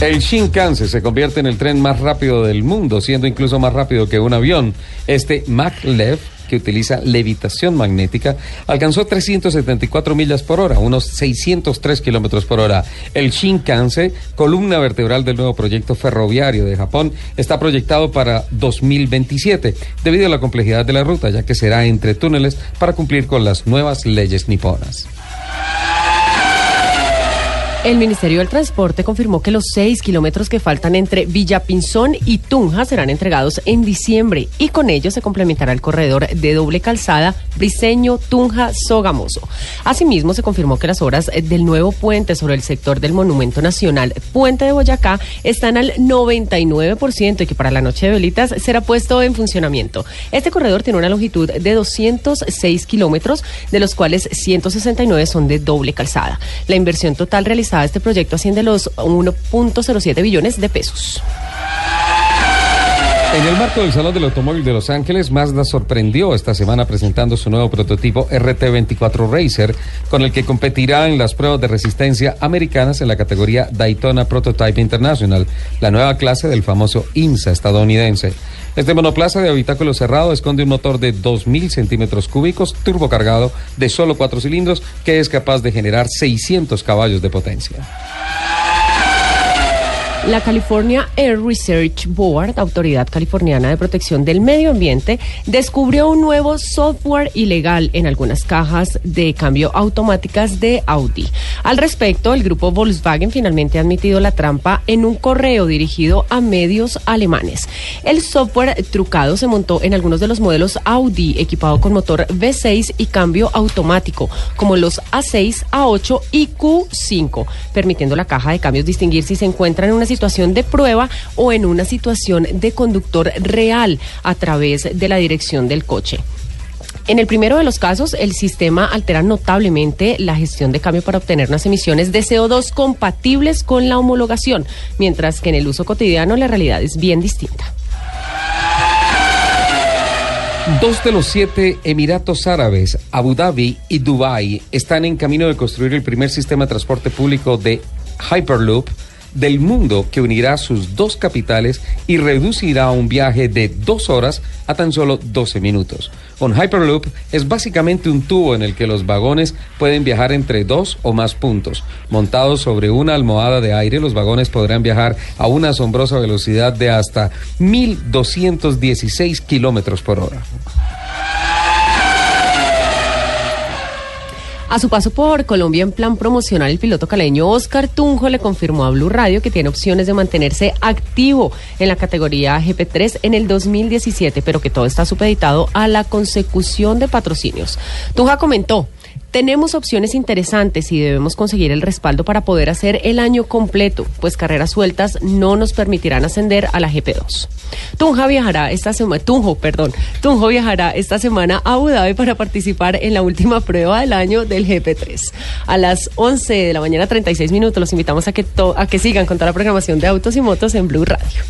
El Shinkansen se convierte en el tren más rápido del mundo, siendo incluso más rápido que un avión. Este maglev, que utiliza levitación magnética, alcanzó 374 millas por hora, unos 603 kilómetros por hora. El Shinkansen, columna vertebral del nuevo proyecto ferroviario de Japón, está proyectado para 2027, debido a la complejidad de la ruta, ya que será entre túneles para cumplir con las nuevas leyes niponas. El Ministerio del Transporte confirmó que los seis kilómetros que faltan entre Villapinzón y Tunja serán entregados en diciembre y con ello se complementará el corredor de doble calzada Briseño, Tunja, Sogamoso. Asimismo, se confirmó que las obras del nuevo puente sobre el sector del Monumento Nacional Puente de Boyacá están al 99% y que para la noche de velitas será puesto en funcionamiento. Este corredor tiene una longitud de 206 kilómetros, de los cuales 169 son de doble calzada. La inversión total realizada este proyecto asciende los 1.07 billones de pesos. En el marco del Salón del Automóvil de Los Ángeles, Mazda sorprendió esta semana presentando su nuevo prototipo RT24 Racer, con el que competirá en las pruebas de resistencia americanas en la categoría Daytona Prototype International, la nueva clase del famoso IMSA estadounidense. Este monoplaza de habitáculo cerrado esconde un motor de 2.000 centímetros cúbicos turbocargado de solo cuatro cilindros que es capaz de generar 600 caballos de potencia. La California Air Research Board, autoridad californiana de protección del medio ambiente, descubrió un nuevo software ilegal en algunas cajas de cambio automáticas de Audi. Al respecto, el grupo Volkswagen finalmente ha admitido la trampa en un correo dirigido a medios alemanes. El software trucado se montó en algunos de los modelos Audi equipado con motor V6 y cambio automático, como los A6, A8 y Q5, permitiendo a la caja de cambios distinguir si se encuentra en una situación situación de prueba o en una situación de conductor real a través de la dirección del coche. En el primero de los casos, el sistema altera notablemente la gestión de cambio para obtener unas emisiones de CO2 compatibles con la homologación, mientras que en el uso cotidiano la realidad es bien distinta. Dos de los siete Emiratos Árabes, Abu Dhabi y Dubái, están en camino de construir el primer sistema de transporte público de Hyperloop del mundo que unirá sus dos capitales y reducirá un viaje de dos horas a tan solo 12 minutos. Un Hyperloop es básicamente un tubo en el que los vagones pueden viajar entre dos o más puntos. Montados sobre una almohada de aire, los vagones podrán viajar a una asombrosa velocidad de hasta 1.216 kilómetros por hora. A su paso por Colombia en plan promocional, el piloto caleño Oscar Tunjo le confirmó a Blue Radio que tiene opciones de mantenerse activo en la categoría GP3 en el 2017, pero que todo está supeditado a la consecución de patrocinios. Tunja comentó. Tenemos opciones interesantes y debemos conseguir el respaldo para poder hacer el año completo, pues carreras sueltas no nos permitirán ascender a la GP2. Tunja viajará esta semana, Tunjo, perdón, Tunjo viajará esta semana a Abu Dhabi para participar en la última prueba del año del GP3. A las 11 de la mañana 36 minutos los invitamos a que, a que sigan con toda la programación de autos y motos en Blue Radio.